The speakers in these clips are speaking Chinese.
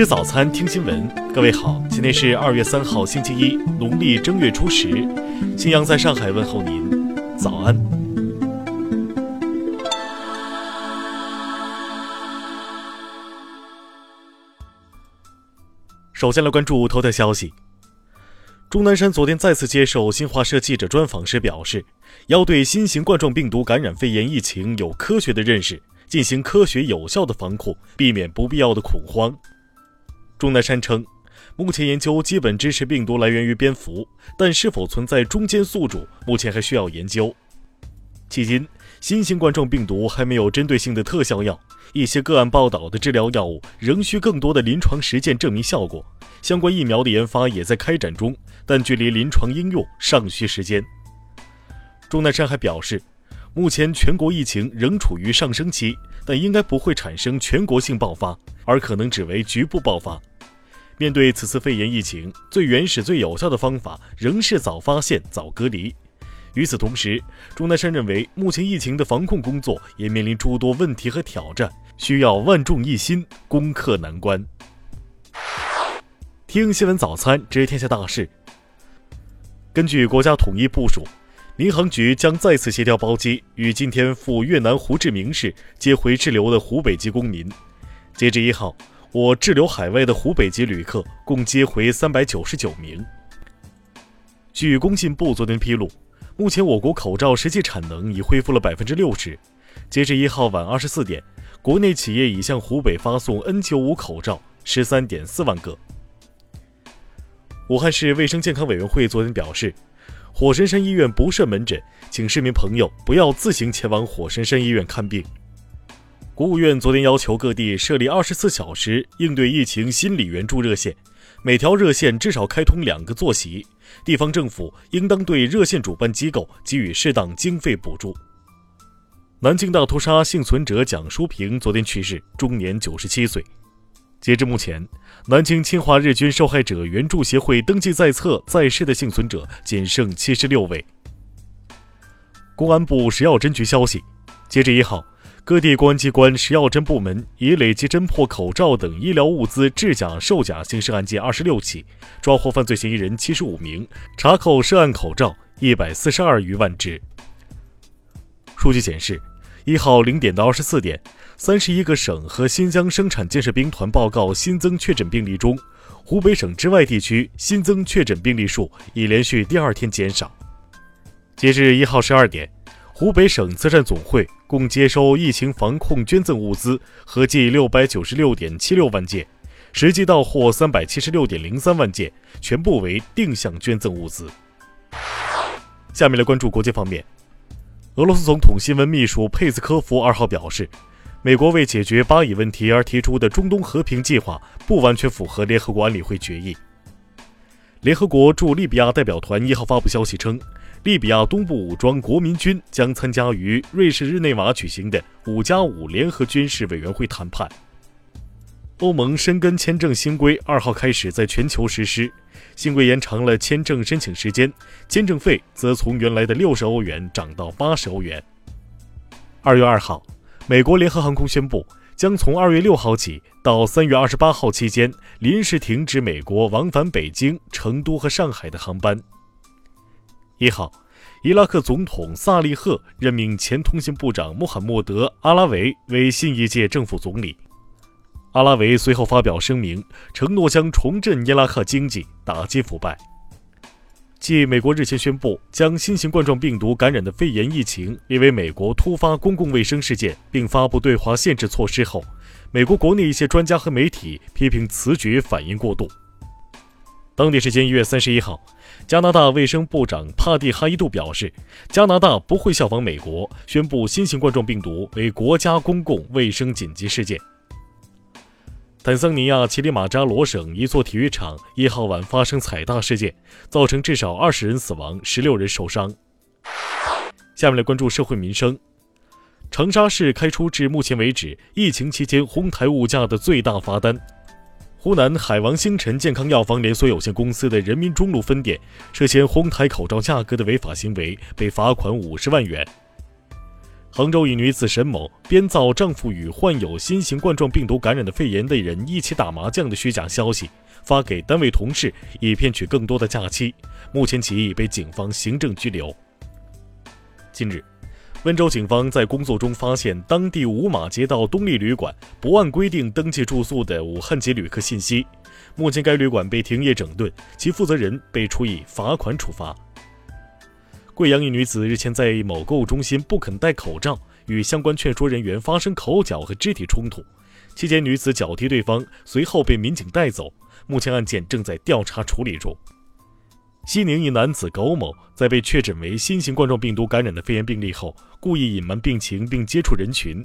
吃早餐，听新闻。各位好，今天是二月三号，星期一，农历正月初十。新阳在上海问候您，早安。首先来关注头条消息。钟南山昨天再次接受新华社记者专访时表示，要对新型冠状病毒感染肺炎疫情有科学的认识，进行科学有效的防控，避免不必要的恐慌。钟南山称，目前研究基本支持病毒来源于蝙蝠，但是否存在中间宿主，目前还需要研究。迄今，新型冠状病毒还没有针对性的特效药，一些个案报道的治疗药物仍需更多的临床实践证明效果。相关疫苗的研发也在开展中，但距离临床应用尚需时间。钟南山还表示，目前全国疫情仍处于上升期，但应该不会产生全国性爆发，而可能只为局部爆发。面对此次肺炎疫情，最原始、最有效的方法仍是早发现、早隔离。与此同时，钟南山认为，目前疫情的防控工作也面临诸多问题和挑战，需要万众一心，攻克难关。听新闻早餐知天下大事。根据国家统一部署，民航局将再次协调包机，与今天赴越南胡志明市接回滞留的湖北籍公民。截至一号，我滞留海外的湖北籍旅客共接回三百九十九名。据工信部昨天披露，目前我国口罩实际产能已恢复了百分之六十。截至一号晚二十四点，国内企业已向湖北发送 N95 口罩十三点四万个。武汉市卫生健康委员会昨天表示，火神山医院不设门诊，请市民朋友不要自行前往火神山医院看病。国务院昨天要求各地设立二十四小时应对疫情心理援助热线，每条热线至少开通两个坐席，地方政府应当对热线主办机构给予适当经费补助。南京大屠杀幸存者蒋淑萍昨天去世，终年九十七岁。截至目前，南京侵华日军受害者援助协会登记在册在世的幸存者仅剩七十六位。公安部食药侦局消息，截至一号，各地公安机关食药侦部门已累计侦破口罩等医疗物资制假售假刑事案件二十六起，抓获犯罪嫌疑人七十五名，查扣涉案口罩一百四十二余万只。数据显示，一号零点到二十四点。三十一个省和新疆生产建设兵团报告新增确诊病例中，湖北省之外地区新增确诊病例数已连续第二天减少。截至一号十二点，湖北省慈善总会共接收疫情防控捐赠物资合计六百九十六点七六万件，实际到货三百七十六点零三万件，全部为定向捐赠物资。下面来关注国际方面，俄罗斯总统新闻秘书佩斯科夫二号表示。美国为解决巴以问题而提出的中东和平计划不完全符合联合国安理会决议。联合国驻利比亚代表团一号发布消息称，利比亚东部武装国民军将参加于瑞士日内瓦举行的“五加五”联合军事委员会谈判。欧盟申根签证新规二号开始在全球实施，新规延长了签证申请时间，签证费则从原来的六十欧元涨到八十欧元。二月二号。美国联合航空宣布，将从二月六号起到三月二十八号期间临时停止美国往返北京、成都和上海的航班。一号，伊拉克总统萨利赫任命前通信部长穆罕默德·阿拉维为新一届政府总理。阿拉维随后发表声明，承诺将重振伊拉克经济，打击腐败。继美国日前宣布将新型冠状病毒感染的肺炎疫情列为美国突发公共卫生事件，并发布对华限制措施后，美国国内一些专家和媒体批评此举反应过度。当地时间一月三十一号，加拿大卫生部长帕蒂哈伊杜表示，加拿大不会效仿美国宣布新型冠状病毒为国家公共卫生紧急事件。坦桑尼亚乞力马扎罗省一座体育场一号晚发生踩踏事件，造成至少二十人死亡，十六人受伤。下面来关注社会民生。长沙市开出至目前为止疫情期间哄抬物价的最大罚单。湖南海王星辰健康药房连锁有限公司的人民中路分店涉嫌哄抬口罩价格的违法行为，被罚款五十万元。杭州一女子沈某编造丈夫与患有新型冠状病毒感染的肺炎的人一起打麻将的虚假消息，发给单位同事，以骗取更多的假期。目前其已被警方行政拘留。近日，温州警方在工作中发现当地五马街道东丽旅馆不按规定登记住宿的武汉籍旅客信息，目前该旅馆被停业整顿，其负责人被处以罚款处罚。贵阳一女子日前在某购物中心不肯戴口罩，与相关劝说人员发生口角和肢体冲突，期间女子脚踢对方，随后被民警带走。目前案件正在调查处理中。西宁一男子苟某在被确诊为新型冠状病毒感染的肺炎病例后，故意隐瞒病情并接触人群。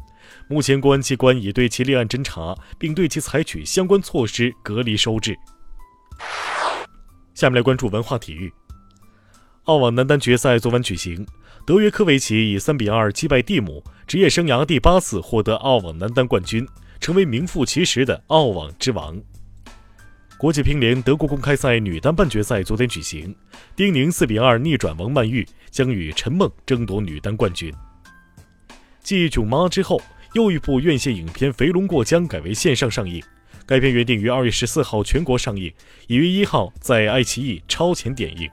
目前公安机关已对其立案侦查，并对其采取相关措施隔离收治。下面来关注文化体育。澳网男单决赛昨晚举行，德约科维奇以三比二击败蒂姆，职业生涯第八次获得澳网男单冠军，成为名副其实的澳网之王。国际乒联德国公开赛女单半决赛昨天举行，丁宁四比二逆转王曼玉，将与陈梦争夺女单冠军。继《囧妈》之后，又一部院线影片《肥龙过江》改为线上上映，该片原定于二月十四号全国上映，已于一号在爱奇艺超前点映。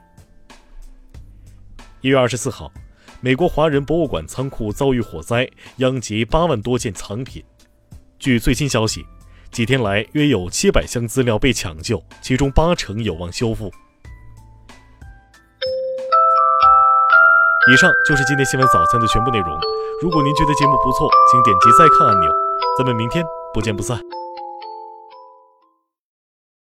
一月二十四号，美国华人博物馆仓库遭遇火灾，殃及八万多件藏品。据最新消息，几天来约有七百箱资料被抢救，其中八成有望修复。以上就是今天新闻早餐的全部内容。如果您觉得节目不错，请点击再看按钮。咱们明天不见不散。